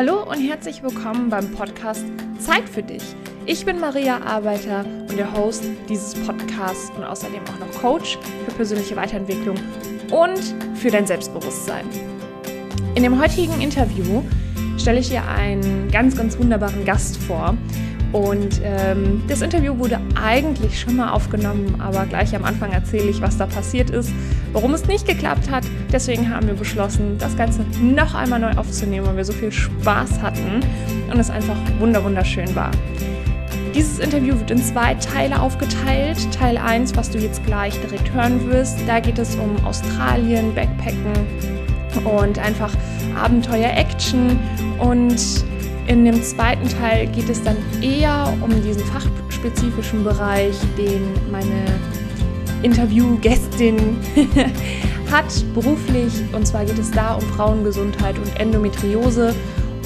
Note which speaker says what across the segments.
Speaker 1: Hallo und herzlich willkommen beim Podcast Zeit für dich. Ich bin Maria Arbeiter und der Host dieses Podcasts und außerdem auch noch Coach für persönliche Weiterentwicklung und für dein Selbstbewusstsein. In dem heutigen Interview stelle ich dir einen ganz, ganz wunderbaren Gast vor. Und ähm, das Interview wurde eigentlich schon mal aufgenommen, aber gleich am Anfang erzähle ich, was da passiert ist, warum es nicht geklappt hat. Deswegen haben wir beschlossen, das Ganze noch einmal neu aufzunehmen, weil wir so viel Spaß hatten und es einfach wunderschön war. Dieses Interview wird in zwei Teile aufgeteilt. Teil 1, was du jetzt gleich direkt hören wirst, da geht es um Australien, Backpacken und einfach Abenteuer, Action und in dem zweiten Teil geht es dann eher um diesen fachspezifischen Bereich, den meine Interviewgästin hat beruflich. Und zwar geht es da um Frauengesundheit und Endometriose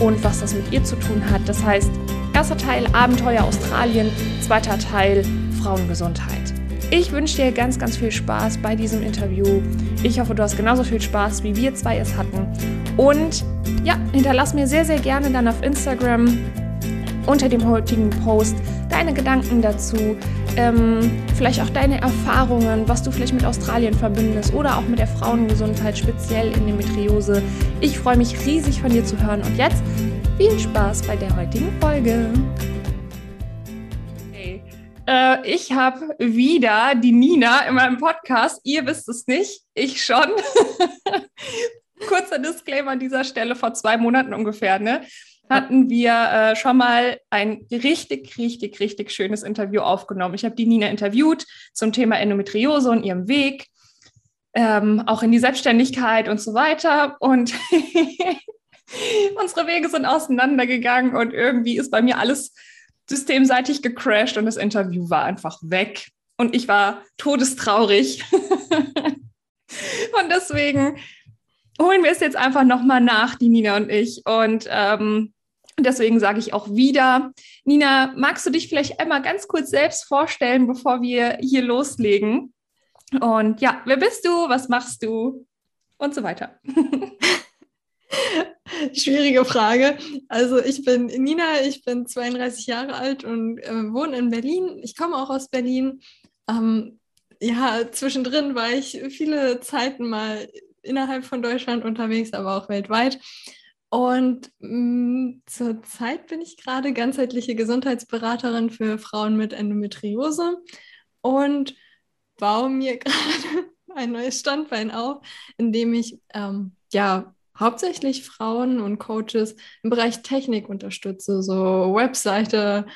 Speaker 1: und was das mit ihr zu tun hat. Das heißt, erster Teil Abenteuer Australien, zweiter Teil Frauengesundheit. Ich wünsche dir ganz, ganz viel Spaß bei diesem Interview. Ich hoffe, du hast genauso viel Spaß, wie wir zwei es hatten. Und ja, hinterlass mir sehr, sehr gerne dann auf Instagram unter dem heutigen Post deine Gedanken dazu, ähm, vielleicht auch deine Erfahrungen, was du vielleicht mit Australien verbindest oder auch mit der Frauengesundheit, speziell in Endometriose. Ich freue mich riesig von dir zu hören und jetzt viel Spaß bei der heutigen Folge. Äh, ich habe wieder die Nina in meinem Podcast. Ihr wisst es nicht, ich schon. kurzer Disclaimer an dieser Stelle, vor zwei Monaten ungefähr, ne, hatten wir äh, schon mal ein richtig, richtig, richtig schönes Interview aufgenommen. Ich habe die Nina interviewt zum Thema Endometriose und ihrem Weg, ähm, auch in die Selbstständigkeit und so weiter. Und unsere Wege sind auseinandergegangen und irgendwie ist bei mir alles systemseitig gecrashed und das Interview war einfach weg. Und ich war todestraurig. und deswegen holen wir es jetzt einfach nochmal nach, die Nina und ich. Und ähm, deswegen sage ich auch wieder, Nina, magst du dich vielleicht einmal ganz kurz selbst vorstellen, bevor wir hier loslegen? Und ja, wer bist du? Was machst du? Und so weiter.
Speaker 2: Schwierige Frage. Also ich bin Nina, ich bin 32 Jahre alt und äh, wohne in Berlin. Ich komme auch aus Berlin. Ähm, ja, zwischendrin war ich viele Zeiten mal innerhalb von Deutschland unterwegs, aber auch weltweit. Und mm, zurzeit bin ich gerade ganzheitliche Gesundheitsberaterin für Frauen mit Endometriose und baue mir gerade ein neues Standbein auf, in dem ich ähm, ja hauptsächlich Frauen und Coaches im Bereich Technik unterstütze, so Webseite,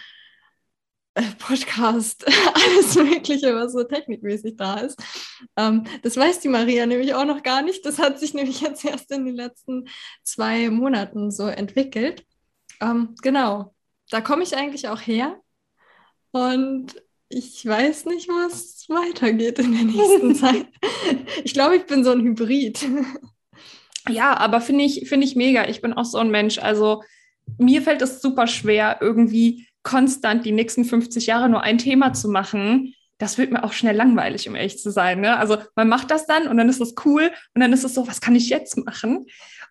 Speaker 2: Podcast, alles Mögliche, was so technikmäßig da ist. Ähm, das weiß die Maria nämlich auch noch gar nicht. Das hat sich nämlich jetzt erst in den letzten zwei Monaten so entwickelt. Ähm, genau, da komme ich eigentlich auch her. Und ich weiß nicht, was weitergeht in der nächsten Zeit. Ich glaube, ich bin so ein Hybrid.
Speaker 1: Ja, aber finde ich, find ich mega. Ich bin auch so ein Mensch. Also mir fällt es super schwer, irgendwie konstant die nächsten 50 Jahre nur ein Thema zu machen, das wird mir auch schnell langweilig, um ehrlich zu sein. Ne? Also man macht das dann und dann ist es cool und dann ist es so, was kann ich jetzt machen?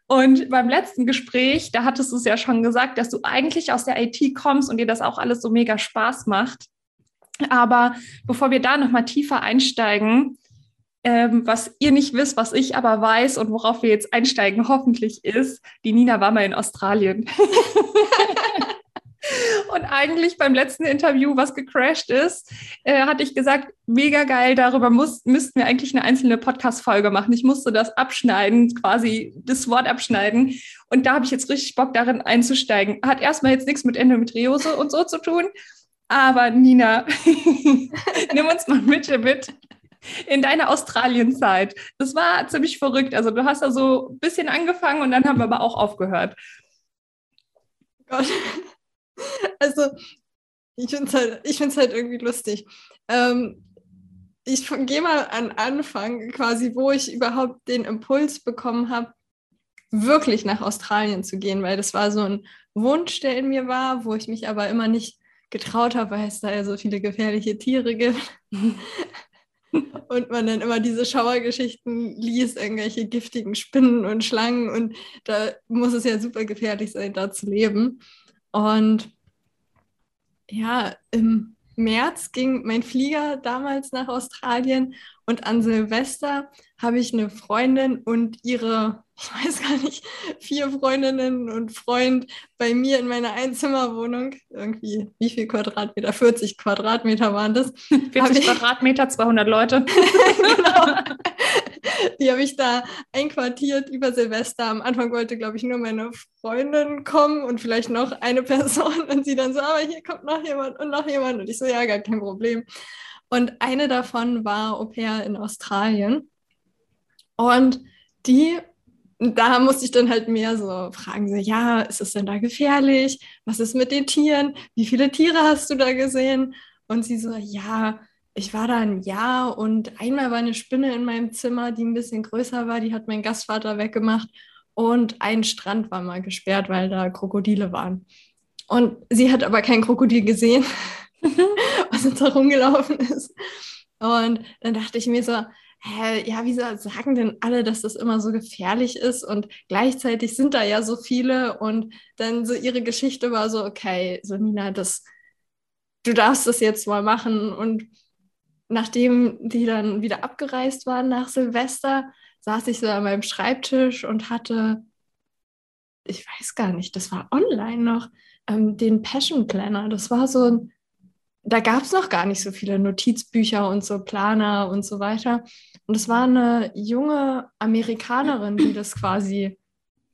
Speaker 1: Und beim letzten Gespräch, da hattest du es ja schon gesagt, dass du eigentlich aus der IT kommst und dir das auch alles so mega Spaß macht. Aber bevor wir da nochmal tiefer einsteigen, ähm, was ihr nicht wisst, was ich aber weiß und worauf wir jetzt einsteigen, hoffentlich ist, die Nina war mal in Australien. Und eigentlich beim letzten Interview, was gecrashed ist, äh, hatte ich gesagt, mega geil, darüber muss, müssten wir eigentlich eine einzelne Podcast-Folge machen. Ich musste das abschneiden, quasi das Wort abschneiden. Und da habe ich jetzt richtig Bock, darin einzusteigen. Hat erstmal jetzt nichts mit Endometriose und so zu tun. Aber Nina, nimm uns mal mit mit in deiner Australienzeit. Das war ziemlich verrückt. Also du hast da so ein bisschen angefangen und dann haben wir aber auch aufgehört.
Speaker 2: Gott. Also, ich finde es halt, halt irgendwie lustig. Ähm, ich gehe mal an Anfang, quasi, wo ich überhaupt den Impuls bekommen habe, wirklich nach Australien zu gehen, weil das war so ein Wunsch, der in mir war, wo ich mich aber immer nicht getraut habe, weil es da ja so viele gefährliche Tiere gibt. und man dann immer diese Schauergeschichten liest, irgendwelche giftigen Spinnen und Schlangen und da muss es ja super gefährlich sein, da zu leben. Und ja, im März ging mein Flieger damals nach Australien und an Silvester habe ich eine Freundin und ihre, ich weiß gar nicht, vier Freundinnen und Freund bei mir in meiner Einzimmerwohnung. Irgendwie, wie viel Quadratmeter? 40 Quadratmeter waren das.
Speaker 1: 40 Quadratmeter, 200 Leute. genau.
Speaker 2: Die habe ich da einquartiert über Silvester. Am Anfang wollte, glaube ich, nur meine Freundin kommen und vielleicht noch eine Person. Und sie dann so, aber hier kommt noch jemand und noch jemand. Und ich so, ja, gar kein Problem. Und eine davon war Au pair in Australien. Und die, da musste ich dann halt mehr so fragen, so, ja, ist es denn da gefährlich? Was ist mit den Tieren? Wie viele Tiere hast du da gesehen? Und sie so, ja, ich war da ein Jahr und einmal war eine Spinne in meinem Zimmer, die ein bisschen größer war, die hat mein Gastvater weggemacht und ein Strand war mal gesperrt, weil da Krokodile waren. Und sie hat aber kein Krokodil gesehen, was uns da rumgelaufen ist. Und dann dachte ich mir so, hä, ja, wieso sagen denn alle, dass das immer so gefährlich ist? Und gleichzeitig sind da ja so viele. Und dann so ihre Geschichte war so, okay, so Nina, das, du darfst das jetzt mal machen. Und nachdem die dann wieder abgereist waren nach Silvester, saß ich so an meinem Schreibtisch und hatte, ich weiß gar nicht, das war online noch, ähm, den Passion Planner. Das war so ein, da gab es noch gar nicht so viele Notizbücher und so Planer und so weiter. Und es war eine junge Amerikanerin, die das quasi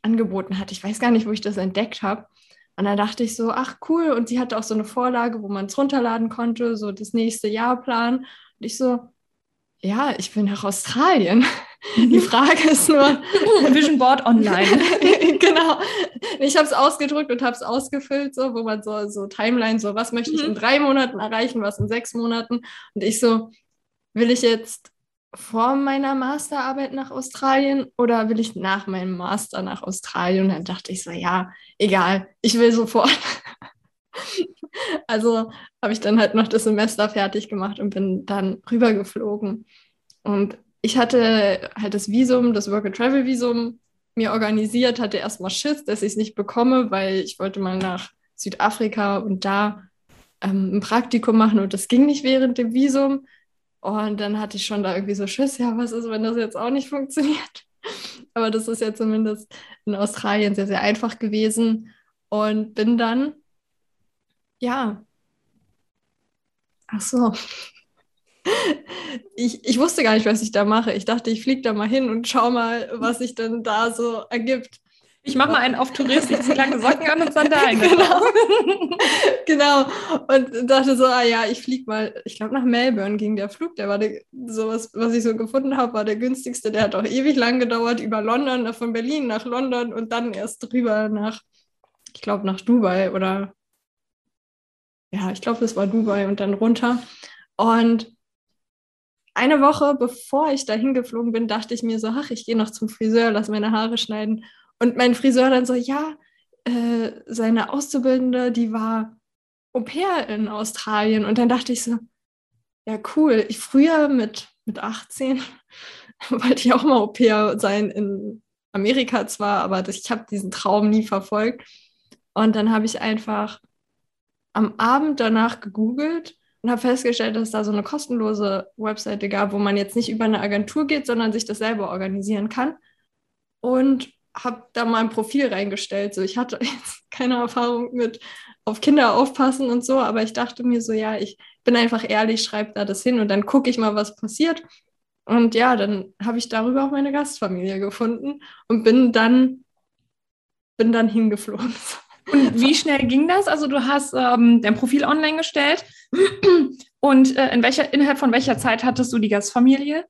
Speaker 2: angeboten hat. Ich weiß gar nicht, wo ich das entdeckt habe. Und dann dachte ich so, ach cool. Und sie hatte auch so eine Vorlage, wo man es runterladen konnte, so das nächste Jahr planen. Und ich so, ja, ich bin nach Australien. Die Frage ist nur.
Speaker 1: Vision Board online.
Speaker 2: genau. Ich habe es ausgedrückt und habe es ausgefüllt, so, wo man so, so Timeline, so, was möchte ich in mhm. drei Monaten erreichen, was in sechs Monaten. Und ich so, will ich jetzt vor meiner Masterarbeit nach Australien oder will ich nach meinem Master nach Australien? Und dann dachte ich so, ja, egal, ich will sofort. Also habe ich dann halt noch das Semester fertig gemacht und bin dann rübergeflogen. Und ich hatte halt das Visum, das Work-and-Travel-Visum mir organisiert, hatte erstmal Schiss, dass ich es nicht bekomme, weil ich wollte mal nach Südafrika und da ähm, ein Praktikum machen und das ging nicht während dem Visum. Und dann hatte ich schon da irgendwie so Schiss, ja, was ist, wenn das jetzt auch nicht funktioniert? Aber das ist ja zumindest in Australien sehr, sehr einfach gewesen. Und bin dann ja. Ach so. Ich, ich wusste gar nicht, was ich da mache. Ich dachte, ich fliege da mal hin und schau mal, was sich denn da so ergibt.
Speaker 1: Ich mache mal einen auf Tourist, ich ziehe lange Socken an und Sandalen.
Speaker 2: genau. genau. Und dachte so, ah ja, ich fliege mal, ich glaube nach Melbourne ging der Flug, der war der, sowas, was ich so gefunden habe, war der günstigste. Der hat auch ewig lang gedauert, über London, von Berlin nach London und dann erst drüber nach, ich glaube, nach Dubai oder ja, ich glaube, es war Dubai und dann runter. Und eine Woche bevor ich da hingeflogen bin, dachte ich mir so, ach, ich gehe noch zum Friseur, lass meine Haare schneiden. Und mein Friseur dann so, ja, äh, seine Auszubildende, die war Au pair in Australien. Und dann dachte ich so, ja, cool. Ich früher mit, mit 18 wollte ich auch mal Au pair sein in Amerika zwar, aber das, ich habe diesen Traum nie verfolgt. Und dann habe ich einfach am Abend danach gegoogelt und habe festgestellt, dass es da so eine kostenlose Webseite gab, wo man jetzt nicht über eine Agentur geht, sondern sich das selber organisieren kann. Und habe da mal ein Profil reingestellt. So, ich hatte jetzt keine Erfahrung mit auf Kinder aufpassen und so, aber ich dachte mir so, ja, ich bin einfach ehrlich, schreibe da das hin und dann gucke ich mal, was passiert. Und ja, dann habe ich darüber auch meine Gastfamilie gefunden und bin dann, bin dann hingeflogen.
Speaker 1: Und wie schnell ging das? Also du hast ähm, dein Profil online gestellt und äh, in welcher, innerhalb von welcher Zeit hattest du die Gastfamilie?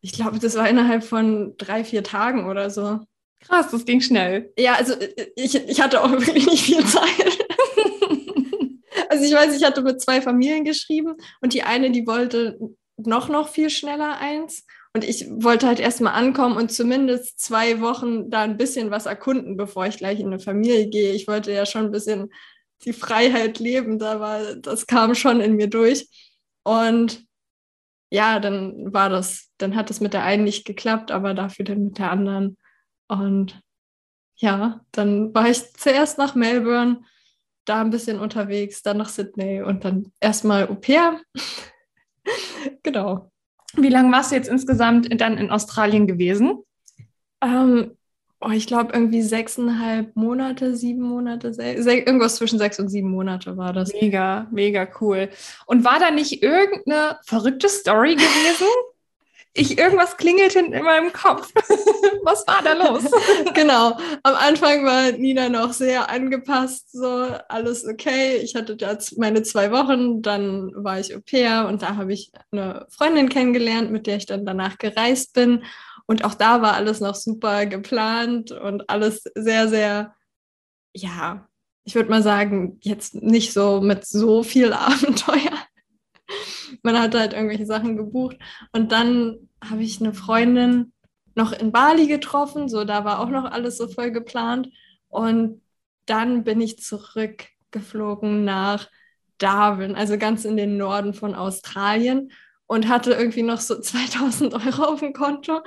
Speaker 2: Ich glaube, das war innerhalb von drei, vier Tagen oder so.
Speaker 1: Krass, das ging schnell.
Speaker 2: Ja, also äh, ich, ich hatte auch wirklich nicht viel Zeit. also ich weiß, ich hatte mit zwei Familien geschrieben und die eine, die wollte noch, noch viel schneller eins und ich wollte halt erstmal ankommen und zumindest zwei Wochen da ein bisschen was erkunden, bevor ich gleich in eine Familie gehe. Ich wollte ja schon ein bisschen die Freiheit leben, da war, das kam schon in mir durch. Und ja, dann war das, dann hat es mit der einen nicht geklappt, aber dafür dann mit der anderen. Und ja, dann war ich zuerst nach Melbourne, da ein bisschen unterwegs, dann nach Sydney und dann erstmal Au pair. genau.
Speaker 1: Wie lange warst du jetzt insgesamt dann in Australien gewesen?
Speaker 2: Ähm, oh, ich glaube irgendwie sechseinhalb Monate, sieben Monate, irgendwas zwischen sechs und sieben Monate war das.
Speaker 1: Mega, mega cool. Und war da nicht irgendeine verrückte Story gewesen? ich irgendwas klingelt in meinem Kopf. Was war da los?
Speaker 2: genau. Am Anfang war Nina noch sehr angepasst, so alles okay. Ich hatte da meine zwei Wochen, dann war ich Au pair und da habe ich eine Freundin kennengelernt, mit der ich dann danach gereist bin. Und auch da war alles noch super geplant und alles sehr, sehr, ja, ich würde mal sagen, jetzt nicht so mit so viel Abenteuer man hat halt irgendwelche Sachen gebucht. Und dann habe ich eine Freundin noch in Bali getroffen, so da war auch noch alles so voll geplant. Und dann bin ich zurückgeflogen nach Darwin, also ganz in den Norden von Australien und hatte irgendwie noch so 2000 Euro auf dem Konto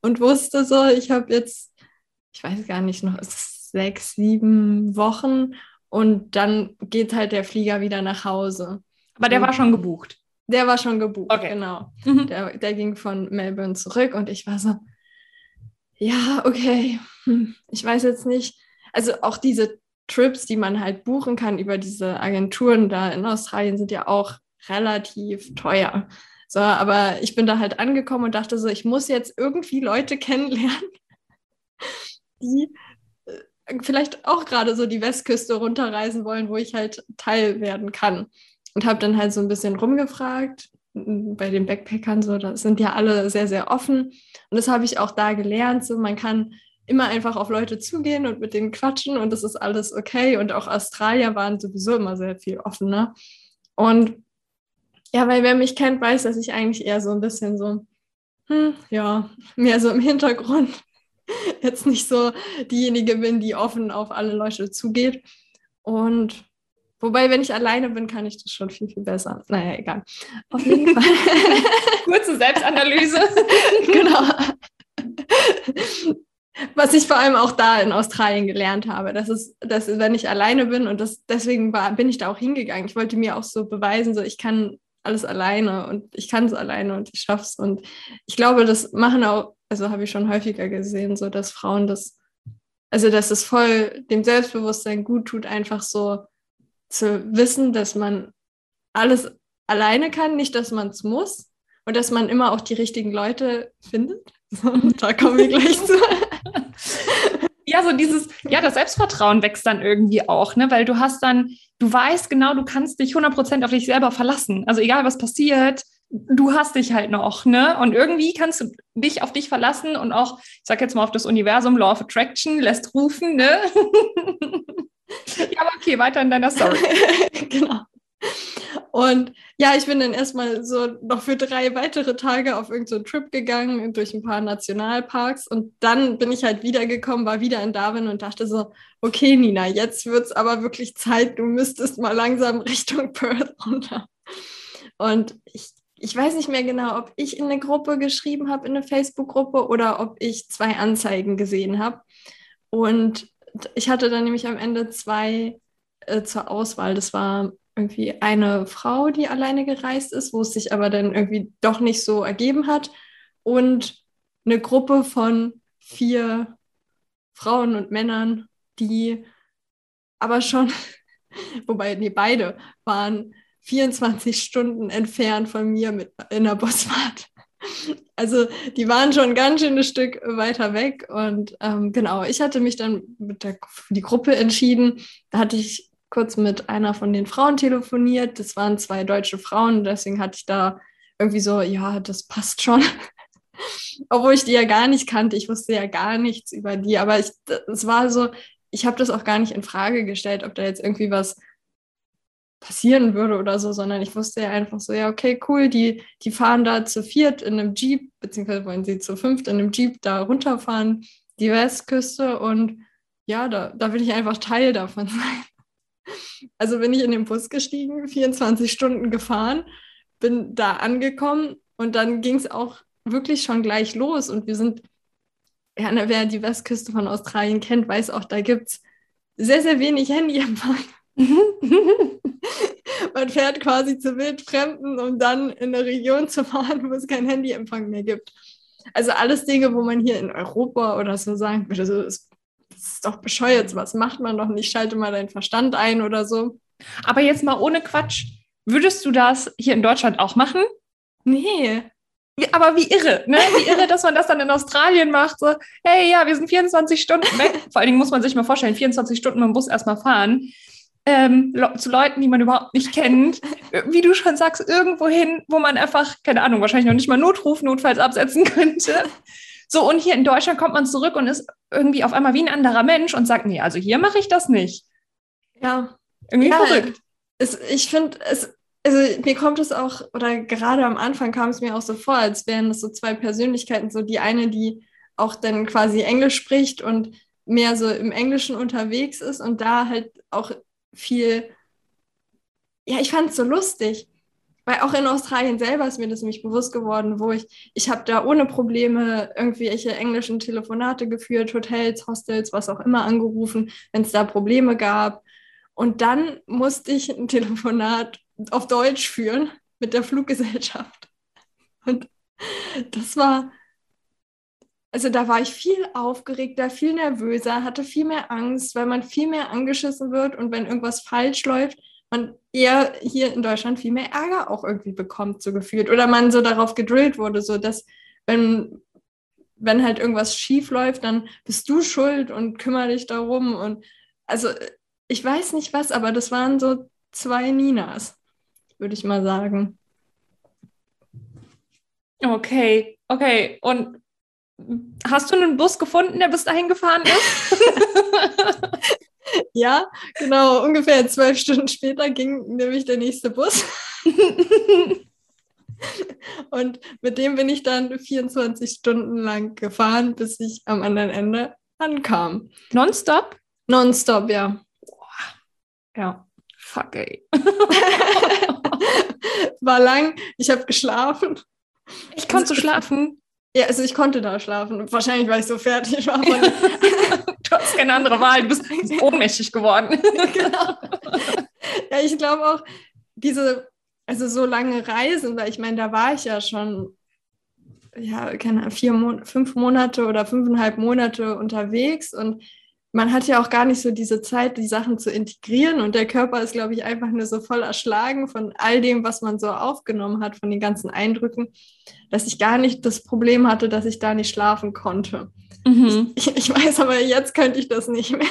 Speaker 2: und wusste so, ich habe jetzt, ich weiß gar nicht, noch sechs, sieben Wochen und dann geht halt der Flieger wieder nach Hause.
Speaker 1: Aber der war schon gebucht.
Speaker 2: Der war schon gebucht, okay. genau. Mhm. Der, der ging von Melbourne zurück und ich war so, ja, okay, hm, ich weiß jetzt nicht. Also auch diese Trips, die man halt buchen kann über diese Agenturen da in Australien, sind ja auch relativ teuer. So, aber ich bin da halt angekommen und dachte so, ich muss jetzt irgendwie Leute kennenlernen, die äh, vielleicht auch gerade so die Westküste runterreisen wollen, wo ich halt Teil werden kann und habe dann halt so ein bisschen rumgefragt bei den Backpackern so, das sind ja alle sehr, sehr offen. Und das habe ich auch da gelernt. So, man kann immer einfach auf Leute zugehen und mit denen quatschen und das ist alles okay. Und auch Australier waren sowieso immer sehr viel offener. Und ja, weil wer mich kennt, weiß, dass ich eigentlich eher so ein bisschen so, hm, ja, mehr so im Hintergrund jetzt nicht so diejenige bin, die offen auf alle Leute zugeht. Und Wobei, wenn ich alleine bin, kann ich das schon viel, viel besser. Naja, egal.
Speaker 1: Auf jeden Fall. Kurze Selbstanalyse. genau.
Speaker 2: Was ich vor allem auch da in Australien gelernt habe, das ist, dass wenn ich alleine bin und das, deswegen war, bin ich da auch hingegangen. Ich wollte mir auch so beweisen, so ich kann alles alleine und ich kann es alleine und ich schaffe es. Und ich glaube, das machen auch, also habe ich schon häufiger gesehen, so dass Frauen das, also dass es voll dem Selbstbewusstsein gut tut, einfach so zu wissen, dass man alles alleine kann, nicht, dass man es muss und dass man immer auch die richtigen Leute findet. da kommen wir gleich zu.
Speaker 1: Ja, so dieses, ja, das Selbstvertrauen wächst dann irgendwie auch, ne? Weil du hast dann, du weißt genau, du kannst dich 100% auf dich selber verlassen. Also egal, was passiert, du hast dich halt noch, ne? Und irgendwie kannst du dich auf dich verlassen und auch, ich sag jetzt mal auf das Universum, Law of Attraction, lässt rufen, ne? ja, aber okay, weiter in deiner Story.
Speaker 2: genau. Und ja, ich bin dann erstmal so noch für drei weitere Tage auf irgendeinen so Trip gegangen durch ein paar Nationalparks und dann bin ich halt wiedergekommen, war wieder in Darwin und dachte so, okay, Nina, jetzt wird es aber wirklich Zeit, du müsstest mal langsam Richtung Perth runter. Und ich, ich weiß nicht mehr genau, ob ich in eine Gruppe geschrieben habe, in eine Facebook-Gruppe oder ob ich zwei Anzeigen gesehen habe. Und ich hatte dann nämlich am Ende zwei äh, zur Auswahl. Das war irgendwie eine Frau, die alleine gereist ist, wo es sich aber dann irgendwie doch nicht so ergeben hat. Und eine Gruppe von vier Frauen und Männern, die aber schon, wobei, nee, beide waren 24 Stunden entfernt von mir mit in der Busfahrt. Also die waren schon ganz schön ein Stück weiter weg. Und ähm, genau, ich hatte mich dann mit der, die Gruppe entschieden. Da hatte ich kurz mit einer von den Frauen telefoniert. Das waren zwei deutsche Frauen. Deswegen hatte ich da irgendwie so, ja, das passt schon. Obwohl ich die ja gar nicht kannte. Ich wusste ja gar nichts über die. Aber es war so, ich habe das auch gar nicht in Frage gestellt, ob da jetzt irgendwie was passieren würde oder so, sondern ich wusste ja einfach so, ja, okay, cool, die, die fahren da zu viert in einem Jeep, beziehungsweise wollen sie zu fünft in einem Jeep da runterfahren, die Westküste und ja, da, da will ich einfach Teil davon sein. Also bin ich in den Bus gestiegen, 24 Stunden gefahren, bin da angekommen Und dann ging es auch wirklich schon gleich los. Und wir sind, ja, ne, wer die Westküste von Australien kennt, weiß auch, da gibt es sehr, sehr wenig Handyempfang. Man fährt quasi zu Wildfremden, um dann in eine Region zu fahren, wo es keinen Handyempfang mehr gibt. Also alles Dinge, wo man hier in Europa oder so sagen würde, so, das ist doch bescheuert, was macht man doch nicht, schalte mal deinen Verstand ein oder so.
Speaker 1: Aber jetzt mal ohne Quatsch, würdest du das hier in Deutschland auch machen?
Speaker 2: Nee.
Speaker 1: Aber wie irre, ne? Wie irre, dass man das dann in Australien macht. So, hey, ja, wir sind 24 Stunden weg. Vor allen Dingen muss man sich mal vorstellen, 24 Stunden mit dem Bus erstmal fahren. Ähm, zu Leuten, die man überhaupt nicht kennt. Wie du schon sagst, irgendwo hin, wo man einfach, keine Ahnung, wahrscheinlich noch nicht mal Notruf notfalls absetzen könnte. So, und hier in Deutschland kommt man zurück und ist irgendwie auf einmal wie ein anderer Mensch und sagt, nee, also hier mache ich das nicht.
Speaker 2: Ja.
Speaker 1: Irgendwie
Speaker 2: ja,
Speaker 1: verrückt.
Speaker 2: Es, ich finde, es, also mir kommt es auch, oder gerade am Anfang kam es mir auch so vor, als wären das so zwei Persönlichkeiten, so die eine, die auch dann quasi Englisch spricht und mehr so im Englischen unterwegs ist und da halt auch viel, ja, ich fand es so lustig, weil auch in Australien selber ist mir das nämlich bewusst geworden, wo ich, ich habe da ohne Probleme irgendwelche englischen Telefonate geführt, Hotels, Hostels, was auch immer angerufen, wenn es da Probleme gab. Und dann musste ich ein Telefonat auf Deutsch führen mit der Fluggesellschaft. Und das war, also da war ich viel aufgeregter, viel nervöser, hatte viel mehr Angst, weil man viel mehr angeschissen wird und wenn irgendwas falsch läuft, man eher hier in Deutschland viel mehr Ärger auch irgendwie bekommt, so gefühlt. Oder man so darauf gedrillt wurde, so dass wenn, wenn halt irgendwas schief läuft, dann bist du schuld und kümmere dich darum. Und also ich weiß nicht was, aber das waren so zwei Ninas würde ich mal sagen.
Speaker 1: Okay, okay. Und hast du einen Bus gefunden, der bis dahin gefahren ist?
Speaker 2: ja, genau. Ungefähr zwölf Stunden später ging nämlich der nächste Bus. Und mit dem bin ich dann 24 Stunden lang gefahren, bis ich am anderen Ende ankam.
Speaker 1: Nonstop?
Speaker 2: Nonstop, ja.
Speaker 1: Ja. Fuck, ey.
Speaker 2: War lang, ich habe geschlafen.
Speaker 1: Ich konnte schlafen.
Speaker 2: Ja, also ich konnte da schlafen. Wahrscheinlich, weil ich so fertig war.
Speaker 1: du hast keine andere Wahl, du bist ohnmächtig geworden. genau.
Speaker 2: Ja, ich glaube auch, diese, also so lange Reisen, weil ich meine, da war ich ja schon, ja, keine Ahnung, vier, Mon fünf Monate oder fünfeinhalb Monate unterwegs und man hat ja auch gar nicht so diese Zeit, die Sachen zu integrieren. Und der Körper ist, glaube ich, einfach nur so voll erschlagen von all dem, was man so aufgenommen hat, von den ganzen Eindrücken, dass ich gar nicht das Problem hatte, dass ich da nicht schlafen konnte. Mhm. Ich, ich, weiß aber, jetzt könnte ich das nicht mehr.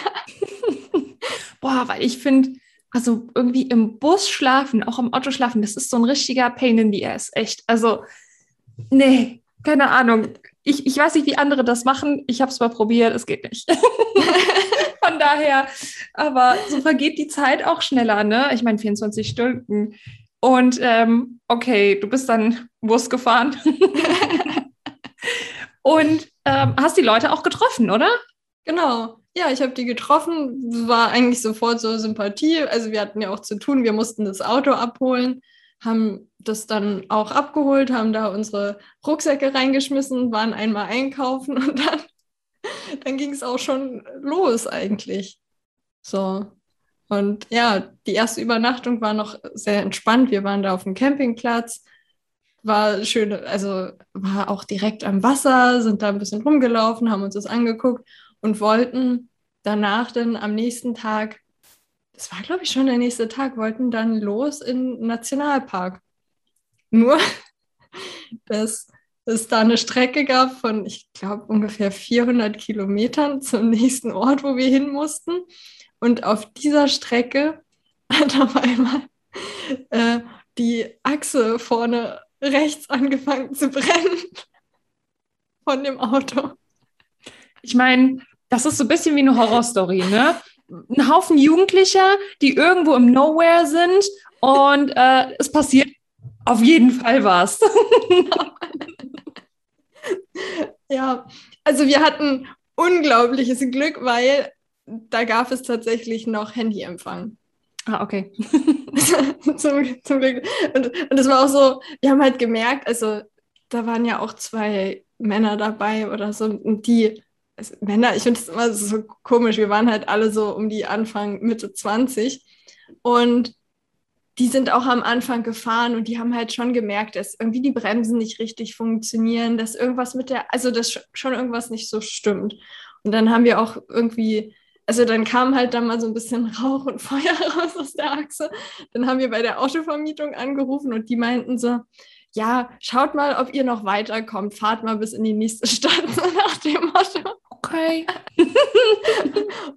Speaker 1: Boah, weil ich finde, also irgendwie im Bus schlafen, auch im Auto schlafen, das ist so ein richtiger Pain in the Ass, echt. Also, nee, keine Ahnung ich, ich weiß nicht, wie andere das machen. Ich habe es mal probiert, es geht nicht. Von daher, aber so vergeht die Zeit auch schneller, ne? Ich meine, 24 Stunden. Und ähm, okay, du bist dann Bus gefahren. Und ähm, hast die Leute auch getroffen, oder?
Speaker 2: Genau. Ja, ich habe die getroffen. War eigentlich sofort so Sympathie. Also wir hatten ja auch zu tun. Wir mussten das Auto abholen haben das dann auch abgeholt, haben da unsere Rucksäcke reingeschmissen, waren einmal einkaufen und dann, dann ging es auch schon los eigentlich. So. Und ja, die erste Übernachtung war noch sehr entspannt. Wir waren da auf dem Campingplatz, war schön, also war auch direkt am Wasser, sind da ein bisschen rumgelaufen, haben uns das angeguckt und wollten danach dann am nächsten Tag das war, glaube ich, schon der nächste Tag, wollten dann los in den Nationalpark. Nur, dass es da eine Strecke gab von, ich glaube, ungefähr 400 Kilometern zum nächsten Ort, wo wir hin mussten. Und auf dieser Strecke hat auf einmal äh, die Achse vorne rechts angefangen zu brennen von dem Auto.
Speaker 1: Ich meine, das ist so ein bisschen wie eine Horrorstory, ne? ein Haufen Jugendlicher, die irgendwo im Nowhere sind und äh, es passiert auf jeden Fall was.
Speaker 2: ja, also wir hatten unglaubliches Glück, weil da gab es tatsächlich noch Handyempfang.
Speaker 1: Ah, okay.
Speaker 2: zum, zum, Glück. Und, und das war auch so, wir haben halt gemerkt, also da waren ja auch zwei Männer dabei oder so, und die, also Männer, ich finde es immer so komisch, wir waren halt alle so um die Anfang, Mitte 20 und die sind auch am Anfang gefahren und die haben halt schon gemerkt, dass irgendwie die Bremsen nicht richtig funktionieren, dass irgendwas mit der, also dass schon irgendwas nicht so stimmt. Und dann haben wir auch irgendwie, also dann kam halt da mal so ein bisschen Rauch und Feuer raus aus der Achse. Dann haben wir bei der Autovermietung angerufen und die meinten so, ja, schaut mal, ob ihr noch weiterkommt, fahrt mal bis in die nächste Stadt, nach dem Motto.
Speaker 1: Okay.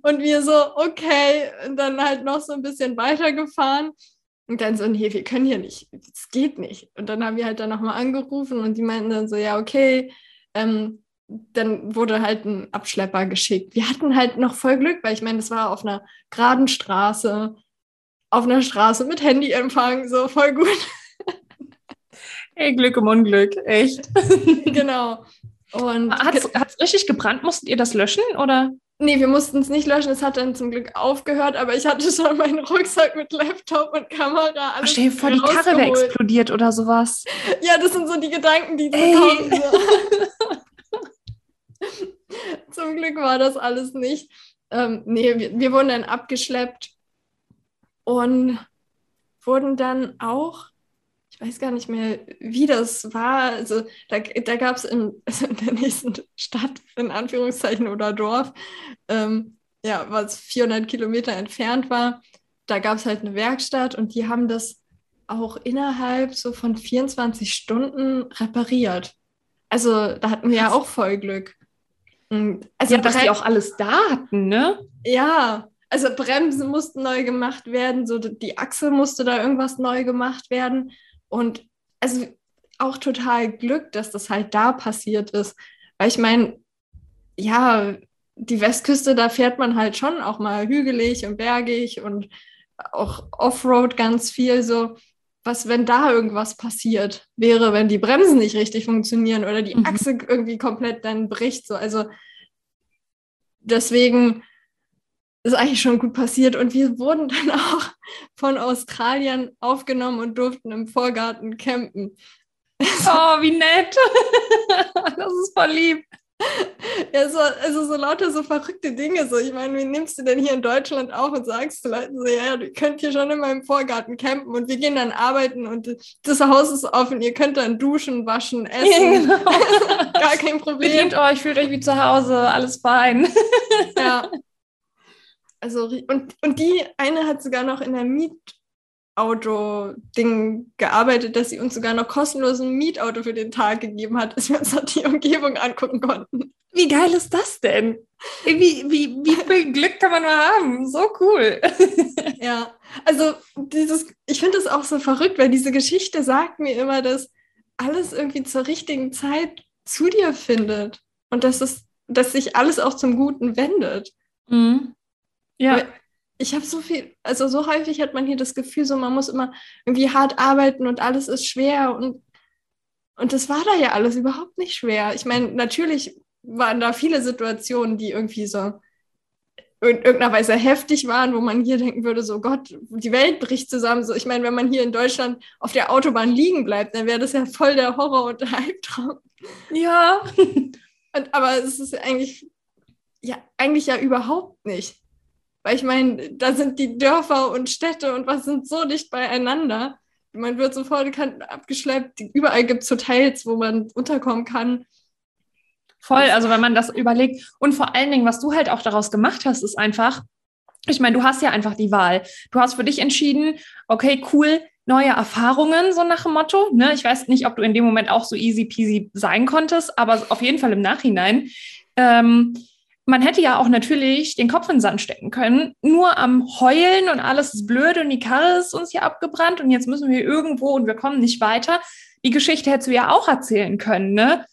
Speaker 2: und wir so, okay, und dann halt noch so ein bisschen weitergefahren. Und dann so, nee, wir können hier nicht, es geht nicht. Und dann haben wir halt dann nochmal angerufen und die meinten dann so, ja, okay. Ähm, dann wurde halt ein Abschlepper geschickt. Wir hatten halt noch voll Glück, weil ich meine, das war auf einer geraden Straße, auf einer Straße mit Handyempfang, so voll gut.
Speaker 1: Hey, Glück im Unglück, echt.
Speaker 2: genau. Und
Speaker 1: hat es richtig gebrannt? Musstet ihr das löschen oder?
Speaker 2: Nee, wir mussten es nicht löschen. Es hat dann zum Glück aufgehört, aber ich hatte schon meinen Rucksack mit Laptop und Kamera.
Speaker 1: Alles Stell dir vor, die Karre wäre explodiert oder sowas.
Speaker 2: Ja, das sind so die Gedanken, die so kommen. So. zum Glück war das alles nicht. Ähm, nee, wir, wir wurden dann abgeschleppt und wurden dann auch ich weiß gar nicht mehr, wie das war. Also da, da gab es in, also in der nächsten Stadt, in Anführungszeichen, oder Dorf, ähm, ja, was 400 Kilometer entfernt war, da gab es halt eine Werkstatt und die haben das auch innerhalb so von 24 Stunden repariert. Also da hatten wir ja auch voll Glück.
Speaker 1: Und, also ja, dass die auch alles da hatten, ne?
Speaker 2: Ja, also Bremsen mussten neu gemacht werden, so die Achse musste da irgendwas neu gemacht werden. Und also auch total Glück, dass das halt da passiert ist. Weil ich meine, ja, die Westküste, da fährt man halt schon auch mal hügelig und bergig und auch Offroad ganz viel so. Was, wenn da irgendwas passiert wäre, wenn die Bremsen nicht richtig funktionieren oder die mhm. Achse irgendwie komplett dann bricht. So. Also deswegen ist eigentlich schon gut passiert. Und wir wurden dann auch von Australien aufgenommen und durften im Vorgarten campen.
Speaker 1: Oh, wie nett. das ist voll lieb.
Speaker 2: Ja, so, also so lauter so verrückte Dinge. So. Ich meine, wie nimmst du denn hier in Deutschland auf und sagst zu Leuten so, ja, ihr könnt hier schon in meinem Vorgarten campen und wir gehen dann arbeiten und das Haus ist offen, ihr könnt dann duschen, waschen, essen. Ja, genau. Gar kein Problem.
Speaker 1: Bedient euch, fühlt euch wie zu Hause, alles fein.
Speaker 2: ja, also, und, und die eine hat sogar noch in der Mietauto-Ding gearbeitet, dass sie uns sogar noch kostenlos ein Mietauto für den Tag gegeben hat, dass wir uns halt die Umgebung angucken konnten.
Speaker 1: Wie geil ist das denn? Wie, wie, wie viel Glück kann man mal haben? So cool.
Speaker 2: ja, also dieses, ich finde es auch so verrückt, weil diese Geschichte sagt mir immer, dass alles irgendwie zur richtigen Zeit zu dir findet und dass es, dass sich alles auch zum Guten wendet.
Speaker 1: Mhm. Ja.
Speaker 2: Ich habe so viel, also so häufig hat man hier das Gefühl, so man muss immer irgendwie hart arbeiten und alles ist schwer und, und das war da ja alles überhaupt nicht schwer. Ich meine, natürlich waren da viele Situationen, die irgendwie so in irgendeiner Weise heftig waren, wo man hier denken würde, so Gott, die Welt bricht zusammen. So, ich meine, wenn man hier in Deutschland auf der Autobahn liegen bleibt, dann wäre das ja voll der Horror und der Albtraum.
Speaker 1: Ja.
Speaker 2: Und, aber es ist eigentlich, ja, eigentlich ja überhaupt nicht. Weil ich meine, da sind die Dörfer und Städte und was sind so dicht beieinander. Man wird sofort abgeschleppt. Überall gibt es Hotels, wo man unterkommen kann.
Speaker 1: Voll, also wenn man das überlegt. Und vor allen Dingen, was du halt auch daraus gemacht hast, ist einfach, ich meine, du hast ja einfach die Wahl. Du hast für dich entschieden, okay, cool, neue Erfahrungen, so nach dem Motto. Ne? Ich weiß nicht, ob du in dem Moment auch so easy peasy sein konntest, aber auf jeden Fall im Nachhinein. Ähm, man hätte ja auch natürlich den Kopf in den Sand stecken können, nur am Heulen und alles ist blöd und die Karre ist uns hier abgebrannt und jetzt müssen wir irgendwo und wir kommen nicht weiter. Die Geschichte hättest du ja auch erzählen können, ne?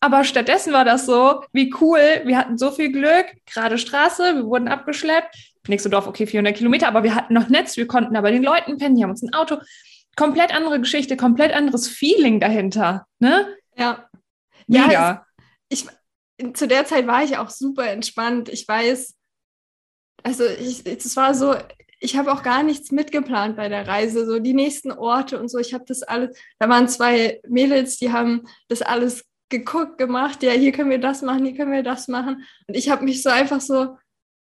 Speaker 1: Aber stattdessen war das so, wie cool, wir hatten so viel Glück, gerade Straße, wir wurden abgeschleppt, nächste Dorf, okay, 400 Kilometer, aber wir hatten noch Netz, wir konnten aber den Leuten pennen, die haben uns ein Auto, komplett andere Geschichte, komplett anderes Feeling dahinter, ne?
Speaker 2: Ja. Mega. Ja, ich, zu der Zeit war ich auch super entspannt. Ich weiß, also es war so, ich habe auch gar nichts mitgeplant bei der Reise, so die nächsten Orte und so. Ich habe das alles, da waren zwei Mädels, die haben das alles geguckt, gemacht, ja, hier können wir das machen, hier können wir das machen. Und ich habe mich so einfach so,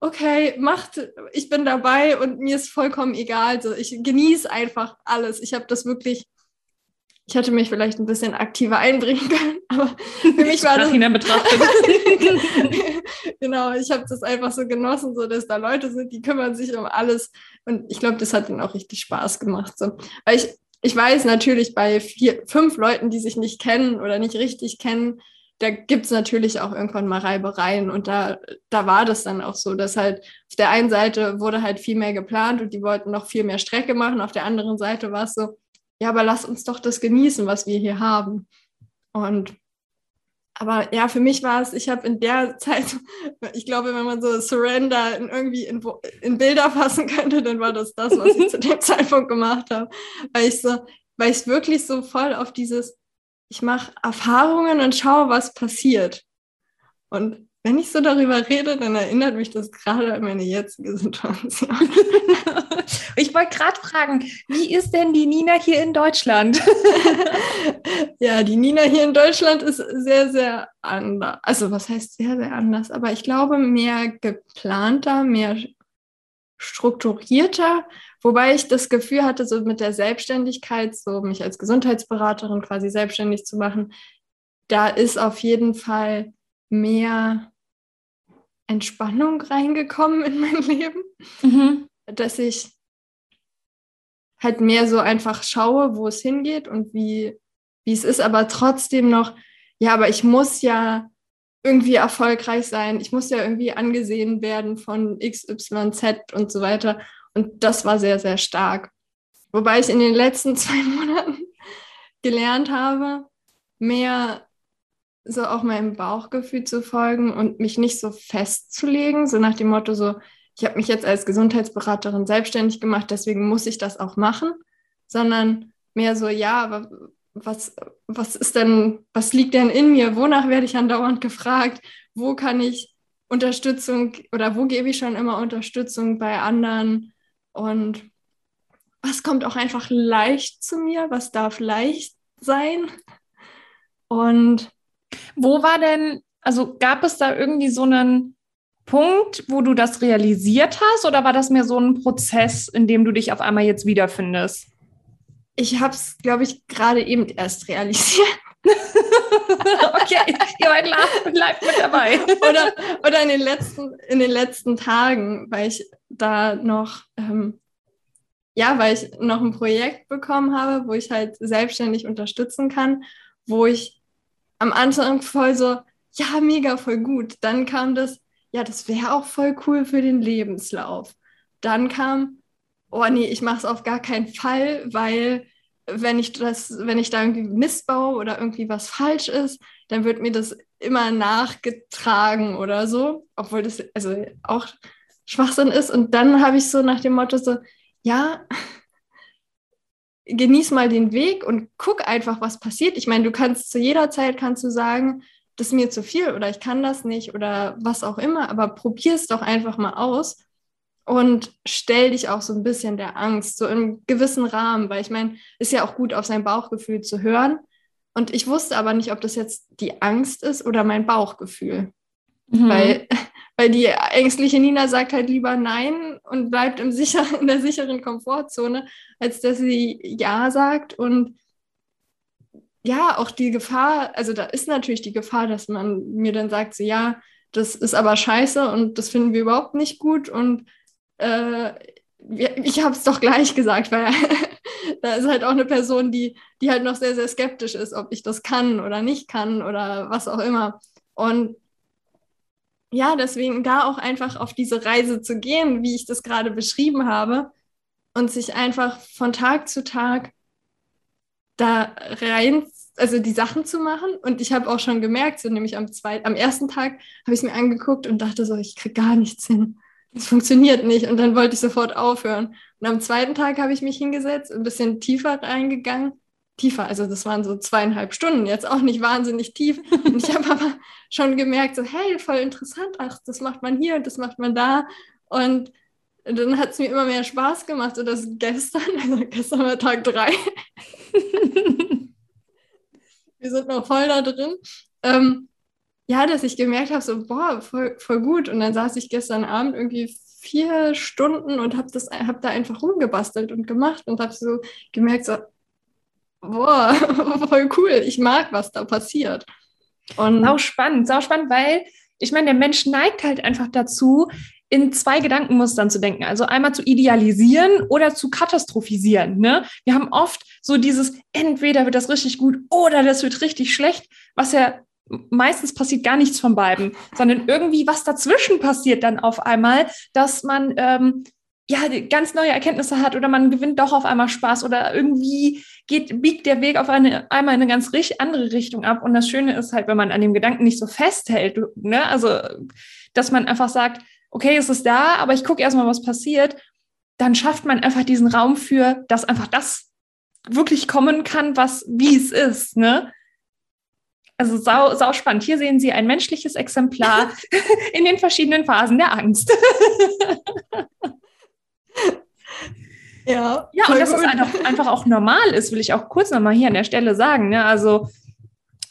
Speaker 2: okay, macht, ich bin dabei und mir ist vollkommen egal. So, ich genieße einfach alles. Ich habe das wirklich ich hätte mich vielleicht ein bisschen aktiver einbringen können, aber für mich war das. betrachtet. genau, ich habe das einfach so genossen, so dass da Leute sind, die kümmern sich um alles. Und ich glaube, das hat ihnen auch richtig Spaß gemacht. So. Weil ich, ich weiß natürlich bei vier, fünf Leuten, die sich nicht kennen oder nicht richtig kennen, da gibt es natürlich auch irgendwann mal Reibereien. Und da, da war das dann auch so, dass halt auf der einen Seite wurde halt viel mehr geplant und die wollten noch viel mehr Strecke machen. Auf der anderen Seite war es so, ja, aber lass uns doch das genießen, was wir hier haben. Und aber ja, für mich war es, ich habe in der Zeit, ich glaube, wenn man so Surrender in irgendwie in, in, Bilder fassen könnte, dann war das das, was ich zu dem Zeitpunkt gemacht habe. Weil ich so, weil ich wirklich so voll auf dieses, ich mache Erfahrungen und schaue, was passiert. Und wenn ich so darüber rede, dann erinnert mich das gerade an meine jetzige Situation.
Speaker 1: ich wollte gerade fragen, wie ist denn die Nina hier in Deutschland?
Speaker 2: ja, die Nina hier in Deutschland ist sehr, sehr anders. Also was heißt sehr, sehr anders? Aber ich glaube mehr geplanter, mehr strukturierter, wobei ich das Gefühl hatte, so mit der Selbstständigkeit, so mich als Gesundheitsberaterin quasi selbstständig zu machen, da ist auf jeden Fall mehr Entspannung reingekommen in mein Leben, mhm. dass ich halt mehr so einfach schaue, wo es hingeht und wie, wie es ist, aber trotzdem noch, ja, aber ich muss ja irgendwie erfolgreich sein, ich muss ja irgendwie angesehen werden von XYZ und so weiter. Und das war sehr, sehr stark. Wobei ich in den letzten zwei Monaten gelernt habe, mehr so auch meinem Bauchgefühl zu folgen und mich nicht so festzulegen, so nach dem Motto so, ich habe mich jetzt als Gesundheitsberaterin selbstständig gemacht, deswegen muss ich das auch machen, sondern mehr so, ja, aber was, was ist denn, was liegt denn in mir? Wonach werde ich andauernd gefragt? Wo kann ich Unterstützung oder wo gebe ich schon immer Unterstützung bei anderen? Und was kommt auch einfach leicht zu mir? Was darf leicht sein? Und
Speaker 1: wo war denn, also gab es da irgendwie so einen Punkt, wo du das realisiert hast oder war das mehr so ein Prozess, in dem du dich auf einmal jetzt wiederfindest?
Speaker 2: Ich habe es, glaube ich, gerade eben erst realisiert.
Speaker 1: okay, ihr bleibt mit dabei.
Speaker 2: oder, oder in, den letzten, in den letzten Tagen, weil ich da noch, ähm, ja, weil ich noch ein Projekt bekommen habe, wo ich halt selbstständig unterstützen kann, wo ich am Anfang voll so, ja, mega, voll gut. Dann kam das, ja, das wäre auch voll cool für den Lebenslauf. Dann kam, oh nee, ich mache es auf gar keinen Fall, weil wenn ich das, wenn ich da irgendwie Mist baue oder irgendwie was falsch ist, dann wird mir das immer nachgetragen oder so, obwohl das also auch Schwachsinn ist. Und dann habe ich so nach dem Motto so, ja, genieß mal den Weg und guck einfach, was passiert. Ich meine, du kannst zu jeder Zeit kannst du sagen, das ist mir zu viel oder ich kann das nicht oder was auch immer, aber probier es doch einfach mal aus und stell dich auch so ein bisschen der Angst, so im gewissen Rahmen, weil ich meine, ist ja auch gut, auf sein Bauchgefühl zu hören. Und ich wusste aber nicht, ob das jetzt die Angst ist oder mein Bauchgefühl. Mhm. Weil weil die ängstliche Nina sagt halt lieber Nein und bleibt im sicher, in der sicheren Komfortzone, als dass sie Ja sagt. Und ja, auch die Gefahr, also da ist natürlich die Gefahr, dass man mir dann sagt, so, ja, das ist aber scheiße und das finden wir überhaupt nicht gut. Und äh, ich habe es doch gleich gesagt, weil da ist halt auch eine Person, die, die halt noch sehr, sehr skeptisch ist, ob ich das kann oder nicht kann oder was auch immer. Und ja, deswegen da auch einfach auf diese Reise zu gehen, wie ich das gerade beschrieben habe, und sich einfach von Tag zu Tag da rein, also die Sachen zu machen. Und ich habe auch schon gemerkt, so nämlich am, zweiten, am ersten Tag habe ich es mir angeguckt und dachte so, ich kriege gar nichts hin. Das funktioniert nicht. Und dann wollte ich sofort aufhören. Und am zweiten Tag habe ich mich hingesetzt, ein bisschen tiefer reingegangen tiefer. Also das waren so zweieinhalb Stunden, jetzt auch nicht wahnsinnig tief. Und ich habe aber schon gemerkt, so, hey, voll interessant, ach, das macht man hier und das macht man da. Und dann hat es mir immer mehr Spaß gemacht. Und das gestern, also gestern war Tag drei. Wir sind noch voll da drin. Ähm, ja, dass ich gemerkt habe, so, boah, voll, voll gut. Und dann saß ich gestern Abend irgendwie vier Stunden und habe hab da einfach rumgebastelt und gemacht und habe so gemerkt, so, boah, voll cool. Ich mag, was da passiert.
Speaker 1: Und sau spannend, sau spannend, weil ich meine, der Mensch neigt halt einfach dazu, in zwei Gedankenmustern zu denken. Also einmal zu idealisieren oder zu katastrophisieren. Ne? Wir haben oft so dieses, entweder wird das richtig gut oder das wird richtig schlecht, was ja meistens passiert gar nichts von beiden, sondern irgendwie was dazwischen passiert dann auf einmal, dass man ähm, ja ganz neue Erkenntnisse hat oder man gewinnt doch auf einmal Spaß oder irgendwie geht, biegt der Weg auf eine, einmal in eine ganz andere Richtung ab. Und das Schöne ist halt, wenn man an dem Gedanken nicht so festhält, ne? also dass man einfach sagt, okay, es ist da, aber ich gucke erstmal, was passiert, dann schafft man einfach diesen Raum für, dass einfach das wirklich kommen kann, was wie es ist. Ne? Also sau, sau spannend. Hier sehen Sie ein menschliches Exemplar in den verschiedenen Phasen der Angst. ja, ja und dass es einfach, einfach auch normal ist, will ich auch kurz nochmal hier an der Stelle sagen. Ne? Also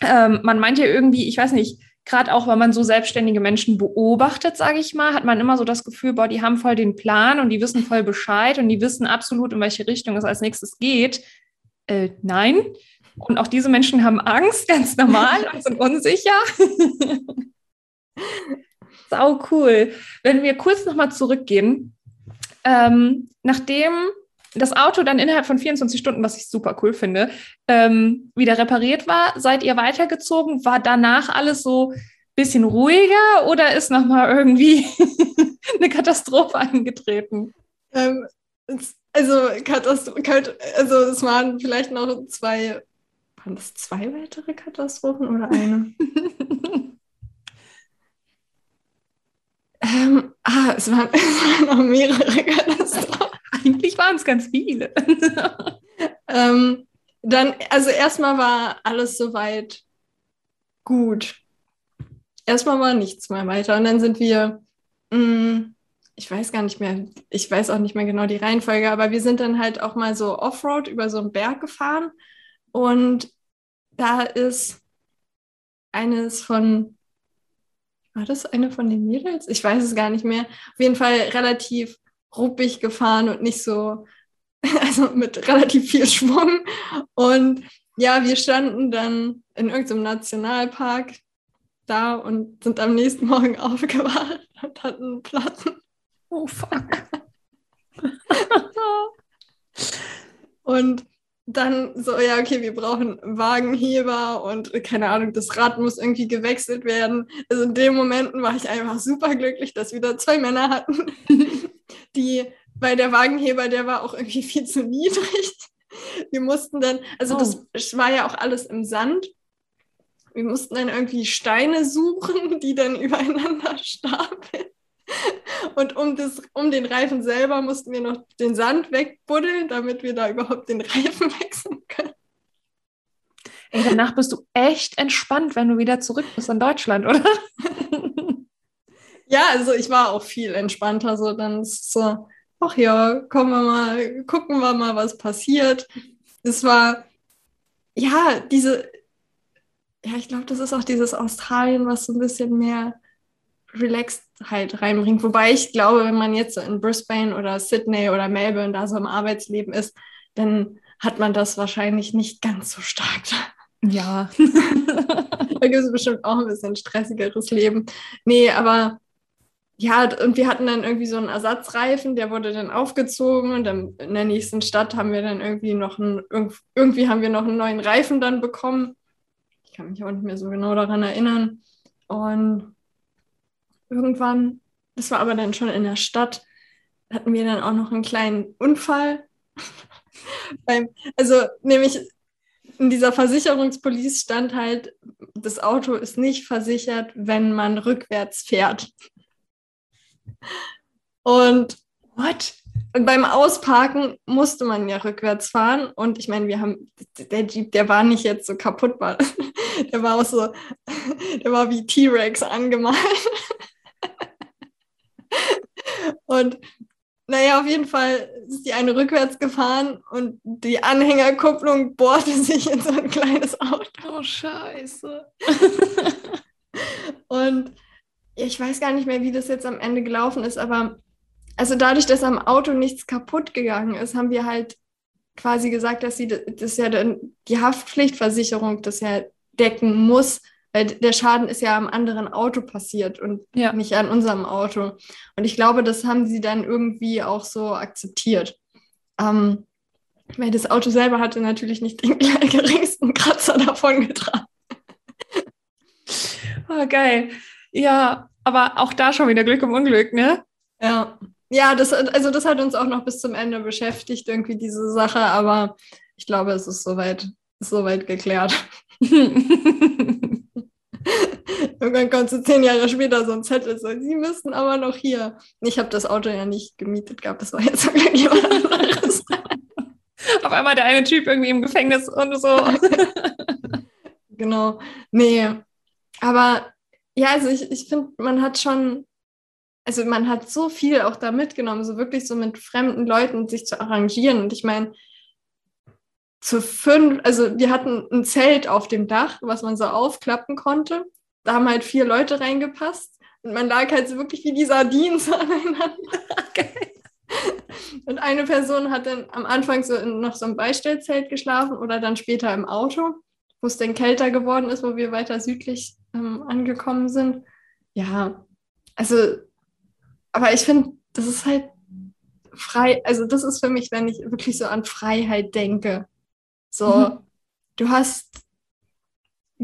Speaker 1: ähm, man meint ja irgendwie, ich weiß nicht, gerade auch, wenn man so selbstständige Menschen beobachtet, sage ich mal, hat man immer so das Gefühl, boah, die haben voll den Plan und die wissen voll Bescheid und die wissen absolut, in welche Richtung es als nächstes geht. Äh, nein. Und auch diese Menschen haben Angst, ganz normal und sind unsicher. Sau cool. Wenn wir kurz nochmal zurückgehen, ähm, nachdem das Auto dann innerhalb von 24 Stunden, was ich super cool finde, ähm, wieder repariert war, seid ihr weitergezogen? War danach alles so ein bisschen ruhiger oder ist nochmal irgendwie eine Katastrophe eingetreten?
Speaker 2: Ähm, also, Katastrophe, also es waren vielleicht noch zwei, waren das zwei weitere Katastrophen oder eine? ähm, ah, es waren, es waren noch mehrere Katastrophen.
Speaker 1: Eigentlich waren es ganz viele.
Speaker 2: ähm, dann, also erstmal war alles soweit gut. Erstmal war nichts mehr weiter. Und dann sind wir, mh, mm, ich weiß gar nicht mehr, ich weiß auch nicht mehr genau die Reihenfolge, aber wir sind dann halt auch mal so Offroad über so einen Berg gefahren. Und da ist eines von, war das eine von den Mädels? Ich weiß es gar nicht mehr. Auf jeden Fall relativ ruppig gefahren und nicht so, also mit relativ viel Schwung. Und ja, wir standen dann in irgendeinem Nationalpark da und sind am nächsten Morgen aufgewacht und hatten Platten.
Speaker 1: Oh fuck.
Speaker 2: und dann so, ja, okay, wir brauchen Wagenheber und keine Ahnung, das Rad muss irgendwie gewechselt werden. Also in den Momenten war ich einfach super glücklich, dass wir da zwei Männer hatten, die, weil der Wagenheber, der war auch irgendwie viel zu niedrig. Wir mussten dann, also oh. das war ja auch alles im Sand. Wir mussten dann irgendwie Steine suchen, die dann übereinander stapeln. Und um, das, um den Reifen selber mussten wir noch den Sand wegbuddeln, damit wir da überhaupt den Reifen wechseln können.
Speaker 1: Ey, danach bist du echt entspannt, wenn du wieder zurück bist in Deutschland, oder?
Speaker 2: ja, also ich war auch viel entspannter. So dann so, ach ja, kommen wir mal, gucken wir mal, was passiert. Es war, ja, diese, ja, ich glaube, das ist auch dieses Australien, was so ein bisschen mehr relaxed halt reinbringt. Wobei ich glaube, wenn man jetzt in Brisbane oder Sydney oder Melbourne da so im Arbeitsleben ist, dann hat man das wahrscheinlich nicht ganz so stark.
Speaker 1: Ja.
Speaker 2: da gibt es bestimmt auch ein bisschen stressigeres Leben. Nee, aber ja, und wir hatten dann irgendwie so einen Ersatzreifen, der wurde dann aufgezogen und dann in der nächsten Stadt haben wir dann irgendwie noch einen, irgendwie haben wir noch einen neuen Reifen dann bekommen. Ich kann mich auch nicht mehr so genau daran erinnern. Und irgendwann, das war aber dann schon in der Stadt, hatten wir dann auch noch einen kleinen Unfall. Also nämlich in dieser Versicherungspolice stand halt, das Auto ist nicht versichert, wenn man rückwärts fährt. Und what? Und beim Ausparken musste man ja rückwärts fahren. Und ich meine, wir haben, der Jeep, der war nicht jetzt so kaputt, war, der war auch so, der war wie T-Rex angemalt. Und naja, auf jeden Fall ist die eine rückwärts gefahren und die Anhängerkupplung bohrte sich in so ein kleines Auto.
Speaker 1: Oh, scheiße.
Speaker 2: und ich weiß gar nicht mehr, wie das jetzt am Ende gelaufen ist, aber also dadurch, dass am Auto nichts kaputt gegangen ist, haben wir halt quasi gesagt, dass sie das ja die Haftpflichtversicherung das ja decken muss, weil der Schaden ist ja am anderen Auto passiert und ja. nicht an unserem Auto. Und ich glaube, das haben sie dann irgendwie auch so akzeptiert. Ähm, weil das Auto selber hatte natürlich nicht den geringsten Kratzer davon getragen.
Speaker 1: Oh, geil. Ja, aber auch da schon wieder Glück im Unglück, ne?
Speaker 2: Ja. Ja, das, also das hat uns auch noch bis zum Ende beschäftigt, irgendwie diese Sache, aber ich glaube, es ist soweit, ist soweit geklärt. Irgendwann kommt so zehn Jahre später so ein Zettel, so, Sie müssen aber noch hier. Ich habe das Auto ja nicht gemietet gehabt, das war jetzt sogar jemand anderes.
Speaker 1: Auf einmal der eine Typ irgendwie im Gefängnis und so.
Speaker 2: genau. Nee. Aber ja, also ich, ich finde, man hat schon, also man hat so viel auch da mitgenommen, so wirklich so mit fremden Leuten sich zu arrangieren. Und ich meine, zu fünf, also wir hatten ein Zelt auf dem Dach, was man so aufklappen konnte. Da haben halt vier Leute reingepasst und man lag halt so wirklich wie die Sardinen so aneinander. Okay. Und eine Person hat dann am Anfang so in noch so einem Beistellzelt geschlafen oder dann später im Auto, wo es dann kälter geworden ist, wo wir weiter südlich ähm, angekommen sind. Ja, also, aber ich finde, das ist halt frei, also das ist für mich, wenn ich wirklich so an Freiheit denke. So, mhm. du hast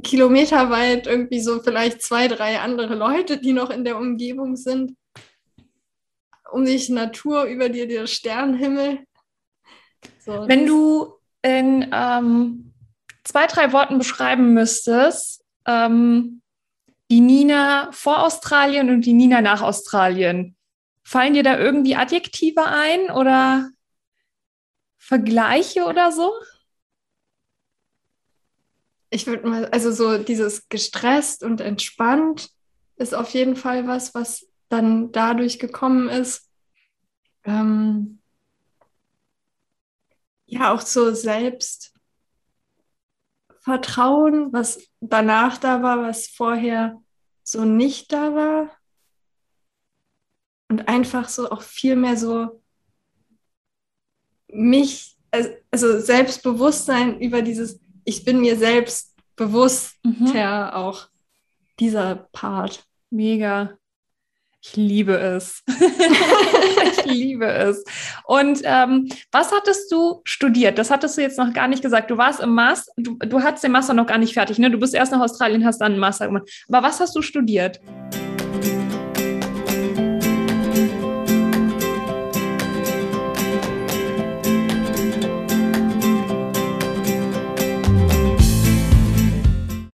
Speaker 2: kilometerweit irgendwie so vielleicht zwei, drei andere Leute, die noch in der Umgebung sind. Um dich Natur, über dir der Sternenhimmel.
Speaker 1: So, Wenn du in ähm, zwei, drei Worten beschreiben müsstest, ähm, die Nina vor Australien und die Nina nach Australien, fallen dir da irgendwie Adjektive ein oder Vergleiche oder so?
Speaker 2: Ich würde mal, also so dieses gestresst und entspannt ist auf jeden Fall was, was dann dadurch gekommen ist. Ähm, ja, auch so Selbstvertrauen, was danach da war, was vorher so nicht da war. Und einfach so auch viel mehr so mich, also Selbstbewusstsein über dieses ich bin mir selbst bewusst, mhm. auch dieser Part.
Speaker 1: Mega. Ich liebe es. ich liebe es. Und ähm, was hattest du studiert? Das hattest du jetzt noch gar nicht gesagt. Du warst im Master, du, du hattest den Master noch gar nicht fertig, ne? Du bist erst nach Australien, hast dann einen Master gemacht. Aber was hast du studiert?